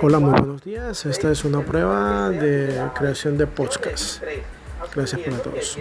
Hola, muy buenos días. Esta es una prueba de creación de podcast. Gracias para todos.